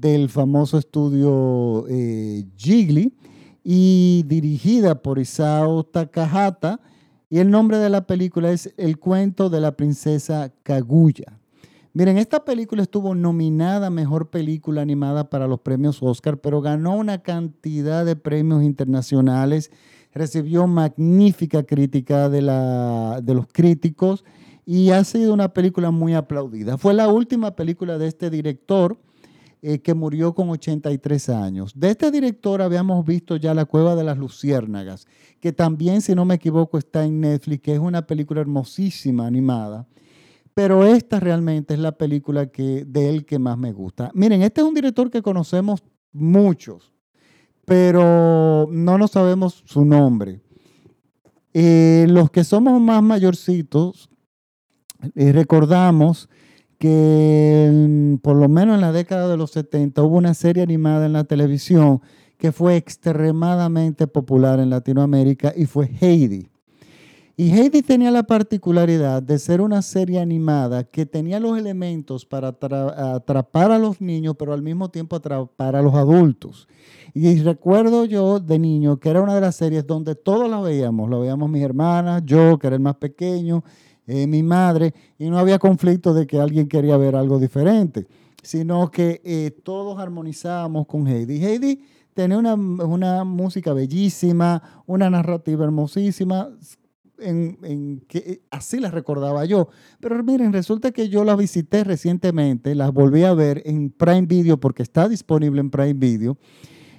del famoso estudio eh, Ghibli y dirigida por Isao Takahata. Y el nombre de la película es El cuento de la princesa Kaguya. Miren, esta película estuvo nominada a Mejor Película Animada para los premios Oscar, pero ganó una cantidad de premios internacionales, recibió magnífica crítica de, la, de los críticos y ha sido una película muy aplaudida. Fue la última película de este director, eh, que murió con 83 años. De este director habíamos visto ya La Cueva de las Luciérnagas, que también, si no me equivoco, está en Netflix, que es una película hermosísima, animada. Pero esta realmente es la película que, de él que más me gusta. Miren, este es un director que conocemos muchos, pero no nos sabemos su nombre. Eh, los que somos más mayorcitos, eh, recordamos que por lo menos en la década de los 70 hubo una serie animada en la televisión que fue extremadamente popular en Latinoamérica y fue Heidi. Y Heidi tenía la particularidad de ser una serie animada que tenía los elementos para atrapar a los niños, pero al mismo tiempo atrapar a los adultos. Y recuerdo yo de niño que era una de las series donde todos la veíamos, lo veíamos mis hermanas, yo que era el más pequeño, eh, mi madre, y no había conflicto de que alguien quería ver algo diferente, sino que eh, todos armonizábamos con Heidi. Heidi tenía una, música bellísima, una narrativa hermosísima, en, que eh, así la recordaba yo. Pero miren, resulta que yo la visité recientemente, la volví a ver en Prime Video porque está disponible en Prime Video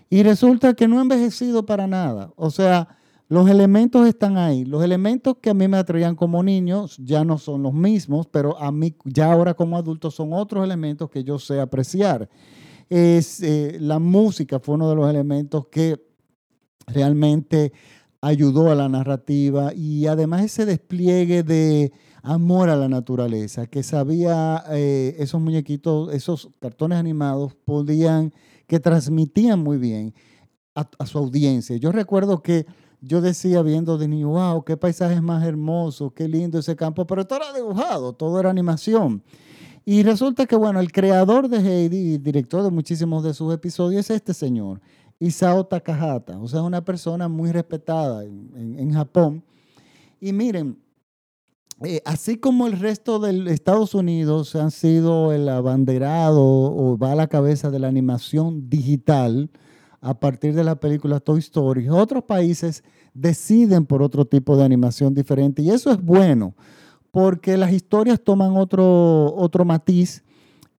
y resulta que no ha envejecido para nada. O sea, los elementos están ahí. Los elementos que a mí me atraían como niño ya no son los mismos, pero a mí ya ahora como adulto son otros elementos que yo sé apreciar. Es, eh, la música fue uno de los elementos que realmente ayudó a la narrativa y además ese despliegue de amor a la naturaleza, que sabía eh, esos muñequitos, esos cartones animados podían, que transmitían muy bien a su audiencia. Yo recuerdo que yo decía viendo de niño, wow, qué paisaje más hermoso, qué lindo ese campo, pero todo era dibujado, todo era animación. Y resulta que, bueno, el creador de Heidi y director de muchísimos de sus episodios es este señor, Isao Takahata, o sea, una persona muy respetada en, Japón. Y miren, eh, así como el resto de Estados Unidos han sido el abanderado o va a la cabeza de la animación digital, a partir de la película Toy Story. Otros países deciden por otro tipo de animación diferente y eso es bueno porque las historias toman otro, otro matiz.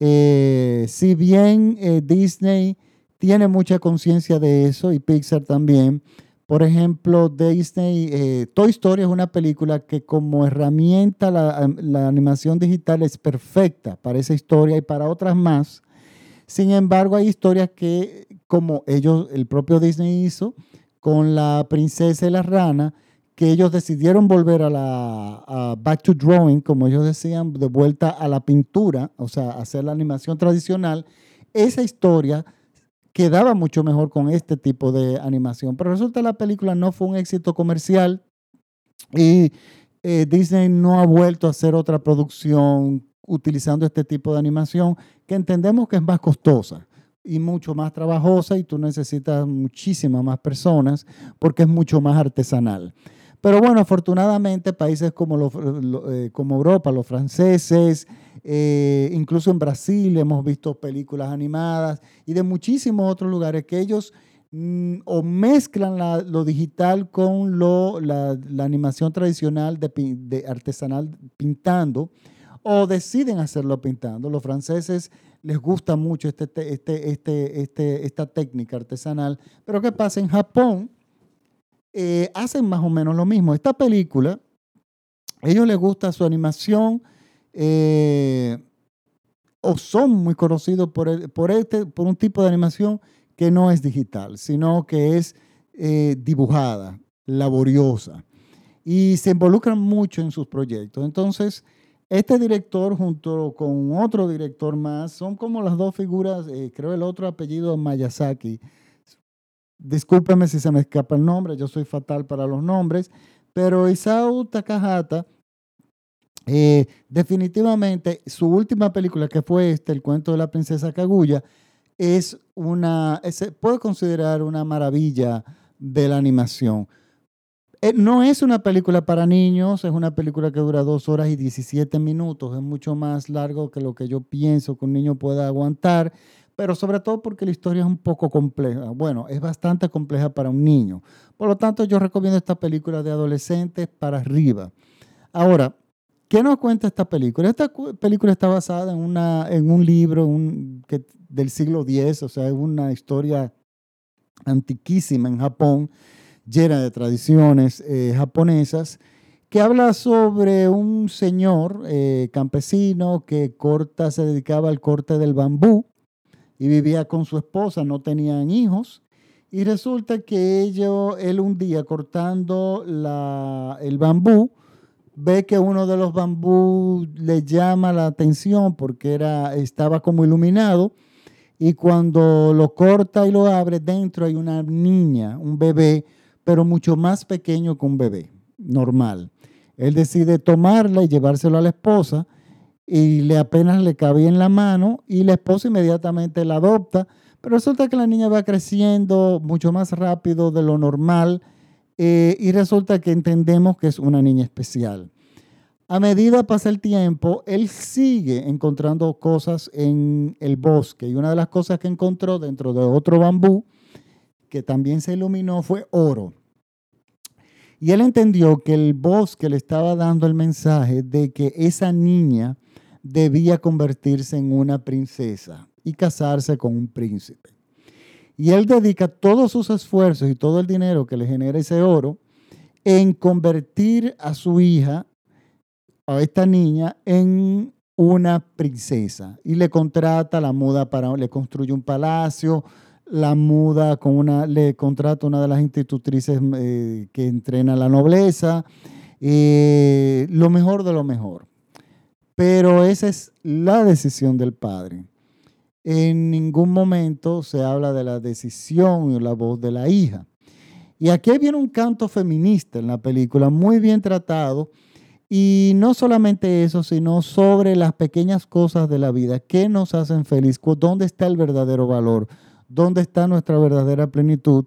Eh, si bien eh, Disney tiene mucha conciencia de eso y Pixar también, por ejemplo, Disney, eh, Toy Story es una película que como herramienta la, la, animación digital es perfecta para esa historia y para otras más. Sin embargo, hay historias que como ellos, el propio Disney hizo con la princesa y la rana, que ellos decidieron volver a la back to drawing, como ellos decían, de vuelta a la pintura, o sea, hacer la animación tradicional. Esa historia quedaba mucho mejor con este tipo de animación, pero resulta que la película no fue un éxito comercial y eh, Disney no ha vuelto a hacer otra producción utilizando este tipo de animación que entendemos que es más costosa y mucho más trabajosa y tú necesitas muchísimas más personas porque es mucho más artesanal. Pero bueno, afortunadamente países como, eh, como Europa, los franceses, eh, incluso en Brasil hemos visto películas animadas y de muchísimos otros lugares que ellos mm, o mezclan lo digital con lo, la, animación tradicional de artesanal pintando o deciden hacerlo pintando. Los franceses les gusta mucho este, este, este, este, esta técnica artesanal. Pero ¿qué pasa? En Japón eh, hacen más o menos lo mismo. Esta película, ellos les gusta su animación eh, o son muy conocidos por, por, este, por un tipo de animación que no es digital, sino que es eh, dibujada, laboriosa, y se involucran mucho en sus proyectos. Entonces, este director junto con otro director más son como las dos figuras, eh, creo el otro apellido Mayasaki. Discúlpeme si se me escapa el nombre, yo soy fatal para los nombres, pero Isao Takahata, eh, definitivamente su última película que fue este, El cuento de la princesa Kaguya, es una, se puede considerar una maravilla de la animación. Eh, no es una película para niños, es una película que dura dos horas y 17 minutos, es mucho más largo que lo que yo pienso que un niño pueda aguantar, pero sobre todo porque la historia es un poco compleja. Bueno, es bastante compleja para un niño. Por lo tanto, yo recomiendo esta película de adolescentes para arriba. Ahora, ¿qué nos cuenta esta película? Esta película está basada en, una, en un libro del siglo X, o sea, es una historia antiquísima en Japón, llena de tradiciones eh, japonesas, que habla sobre un señor eh, campesino que corta, se dedicaba al corte del bambú y vivía con su esposa, no tenían hijos. Y resulta que ello, él un día cortando la, el bambú, ve que uno de los bambú le llama la atención porque era, estaba como iluminado y cuando lo corta y lo abre, dentro hay una niña, un bebé, pero mucho más pequeño que un bebé normal. Él decide tomarla y llevárselo a la esposa y le apenas le cabía en la mano y la esposa inmediatamente la adopta, pero resulta que la niña va creciendo mucho más rápido de lo normal eh, y resulta que entendemos que es una niña especial. A medida pasa el tiempo, él sigue encontrando cosas en el bosque y una de las cosas que encontró dentro de otro bambú que también se iluminó fue oro. Y él entendió que el bosque le estaba dando el mensaje de que esa niña debía convertirse en una princesa y casarse con un príncipe. Y él dedica todos sus esfuerzos y todo el dinero que le genera ese oro en convertir a su hija a esta niña en una princesa y le contrata la muda para, le construye un palacio, la muda con una, le contrata una de las institutrices eh, que entrena la nobleza, eh, lo mejor de lo mejor. Pero esa es la decisión del padre. En ningún momento se habla de la decisión o la voz de la hija. Y aquí viene un canto feminista en la película, muy bien tratado, y no solamente eso, sino sobre las pequeñas cosas de la vida, qué nos hacen feliz, dónde está el verdadero valor, dónde está nuestra verdadera plenitud.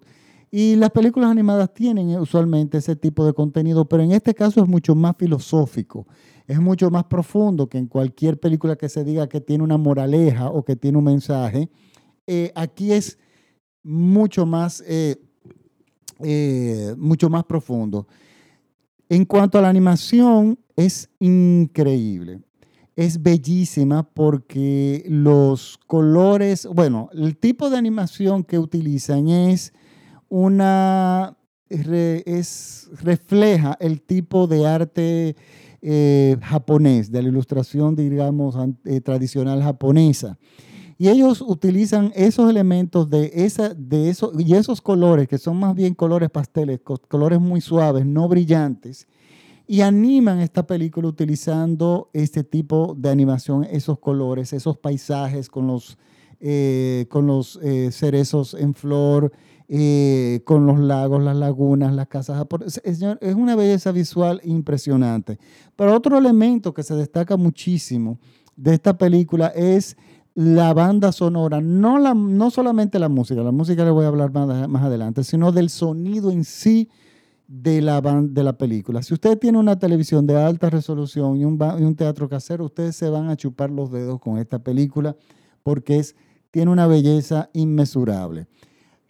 Y las películas animadas tienen usualmente ese tipo de contenido, pero en este caso es mucho más filosófico, es mucho más profundo que en cualquier película que se diga que tiene una moraleja o que tiene un mensaje. Eh, aquí es mucho más, eh, eh, mucho más profundo. En cuanto a la animación, es increíble. Es bellísima porque los colores, bueno, el tipo de animación que utilizan es una, es, refleja el tipo de arte eh, japonés, de la ilustración, digamos, eh, tradicional japonesa. Y ellos utilizan esos elementos de, esa, de y esos colores, que son más bien colores pasteles, colores muy suaves, no brillantes, y animan esta película utilizando este tipo de animación, esos colores, esos paisajes con los, eh, con los eh, cerezos en flor, eh, con los lagos, las lagunas, las casas Es, es una belleza visual impresionante. Pero otro elemento que se destaca muchísimo de esta película es la banda sonora, no, la, no solamente la música, la música le voy a hablar más, más adelante, sino del sonido en sí de la, de la película. Si usted tiene una televisión de alta resolución y un, y un, teatro casero, ustedes se van a chupar los dedos con esta película porque es, tiene una belleza inmesurable.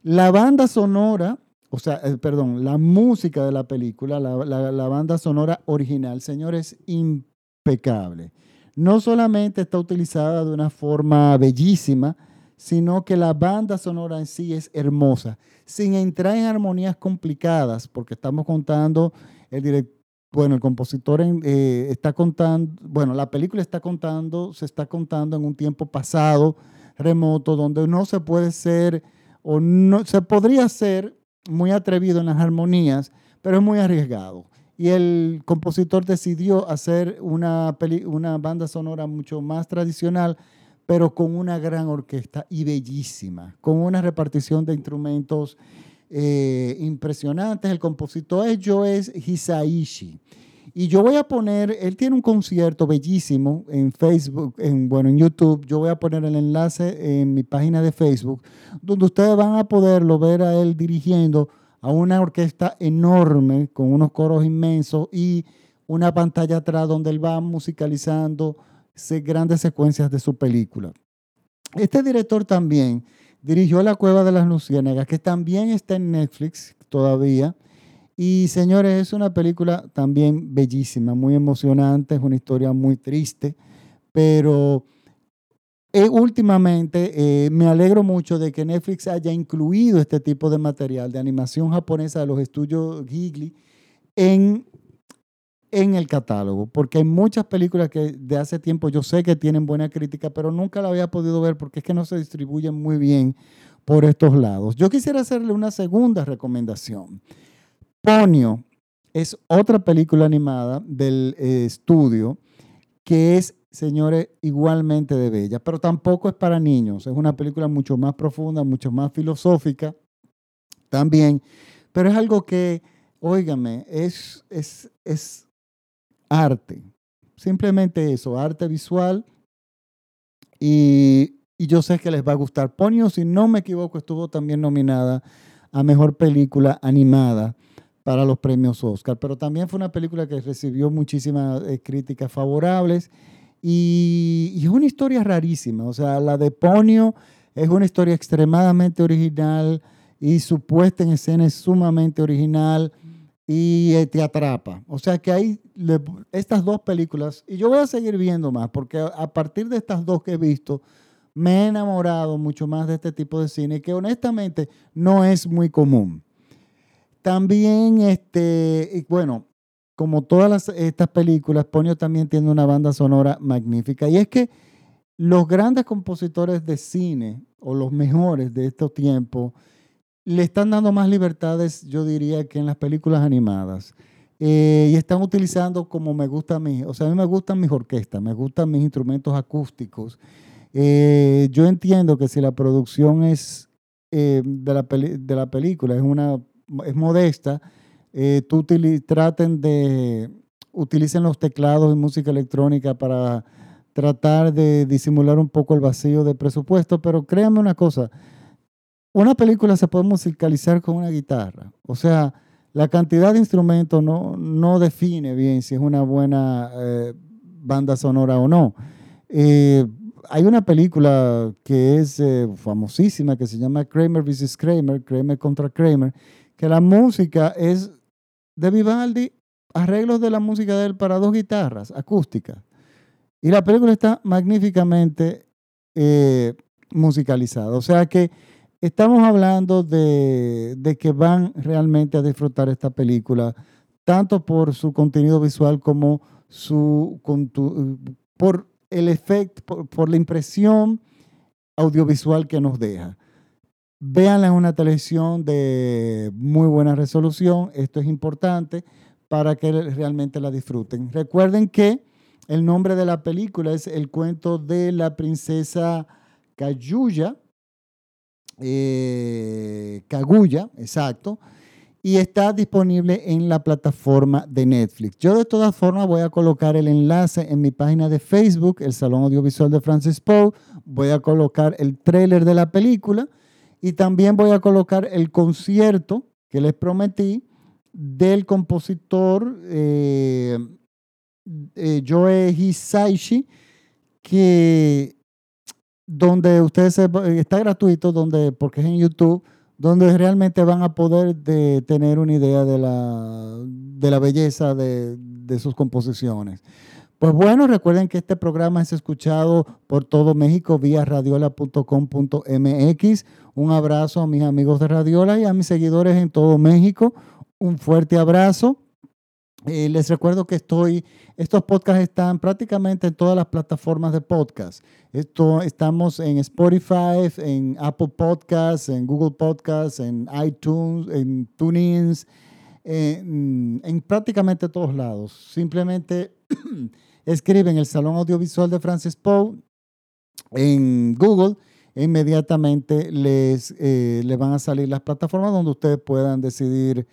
La banda sonora, o sea, eh, perdón, la música de la película, la, la, la banda sonora original, señores, impecable no solamente está utilizada de una forma bellísima, sino que la banda sonora en sí es hermosa, sin entrar en armonías complicadas, porque estamos contando, el bueno, el compositor eh, está contando, bueno, la película está contando, se está contando en un tiempo pasado, remoto, donde no se puede ser o no, se podría ser muy atrevido en las armonías, pero es muy arriesgado. Y el compositor decidió hacer una, una banda sonora mucho más tradicional, pero con una gran orquesta y bellísima, con una repartición de instrumentos eh, impresionantes. El compositor es Joe Hisaishi. Y yo voy a poner, él tiene un concierto bellísimo en Facebook, en, bueno, en YouTube. Yo voy a poner el enlace en mi página de Facebook, donde ustedes van a poderlo ver a él dirigiendo a una orquesta enorme con unos coros inmensos y una pantalla atrás donde él va musicalizando grandes secuencias de su película. Este director también dirigió La Cueva de las Luciérnagas, que también está en Netflix todavía. Y señores, es una película también bellísima, muy emocionante, es una historia muy triste, pero eh, últimamente eh, me alegro mucho de que Netflix haya incluido este tipo de material de animación japonesa de los estudios Ghibli en, en el catálogo, porque hay muchas películas que de hace tiempo yo sé que tienen buena crítica, pero nunca la había podido ver porque es que no se distribuyen muy bien por estos lados. Yo quisiera hacerle una segunda recomendación. Ponio es otra película animada del eh, estudio que es señores, igualmente de bella, pero tampoco es para niños. Es una película mucho más profunda, mucho más filosófica también, pero es algo que, óigame, es, es, es arte. Simplemente eso, arte visual. Y, y yo sé que les va a gustar. Ponio, si no me equivoco, estuvo también nominada a Mejor Película Animada para los premios Oscar, pero también fue una película que recibió muchísimas eh, críticas favorables y, es una historia rarísima. O sea, la de Ponio es una historia extremadamente original y su puesta en escena es sumamente original y eh, te atrapa. O sea que hay estas dos películas, y yo voy a seguir viendo más, porque a partir de estas dos que he visto, me he enamorado mucho más de este tipo de cine, que honestamente no es muy común. También, este, bueno, como todas estas películas, Ponio también tiene una banda sonora magnífica. Y es que los grandes compositores de cine, o los mejores de estos tiempos, le están dando más libertades, yo diría, que en las películas animadas. Eh, y están utilizando como me gusta a mí. O sea, a mí me gustan mis orquestas, me gustan mis instrumentos acústicos. Eh, yo entiendo que si la producción es eh, de, la de la película es, una, es modesta, eh, tú traten de, utilicen los teclados y música electrónica para tratar de disimular un poco el vacío de presupuesto, pero créanme una cosa, una película se puede musicalizar con una guitarra, o sea, la cantidad de instrumentos no, no define bien si es una buena eh, banda sonora o no. Eh, hay una película que es famosísima que se llama Kramer vs. Kramer, Kramer contra Kramer, que la música es de Vivaldi, arreglos de la música de él para dos guitarras acústicas. Y la película está magníficamente eh, musicalizada. O sea que estamos hablando de, que van realmente a disfrutar esta película, tanto por su contenido visual como su, por el efecto, por la impresión audiovisual que nos deja. Véanla en una televisión de muy buena resolución. Esto es importante para que realmente la disfruten. Recuerden que el nombre de la película es El cuento de la princesa Kaguya, eh, Kaguya, exacto, y está disponible en la plataforma de Netflix. Yo de todas formas voy a colocar el enlace en mi página de Facebook, el Salón Audiovisual de Francis Poe. Voy a colocar el tráiler de la película y también voy a colocar el concierto que les prometí del compositor eh, eh, Joe Hisaishi, que donde ustedes está gratuito, donde, porque es en YouTube, donde realmente van a poder de, tener una idea de la, de la belleza de, de sus composiciones. Pues bueno, recuerden que este programa es escuchado por todo México vía radiola.com.mx. Un abrazo a mis amigos de Radiola y a mis seguidores en todo México. Un fuerte abrazo Les recuerdo que estoy, estos podcasts están prácticamente en todas las plataformas de podcast. Estamos en Spotify, en Apple Podcasts, en Google Podcasts, en iTunes, en TuneIn, en, en prácticamente todos lados. Simplemente escriben el Salón Audiovisual de Francis Poe en Google e inmediatamente les, eh, les van a salir las plataformas donde ustedes puedan decidir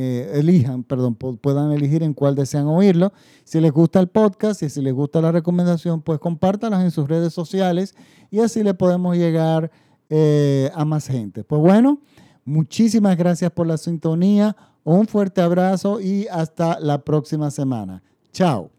eh, elijan, perdón, puedan elegir en cuál desean oírlo. Si les gusta el podcast y si les gusta la recomendación, pues compártalas en sus redes sociales y así le podemos llegar eh, a más gente. Pues bueno, muchísimas gracias por la sintonía, un fuerte abrazo y hasta la próxima semana. Chao.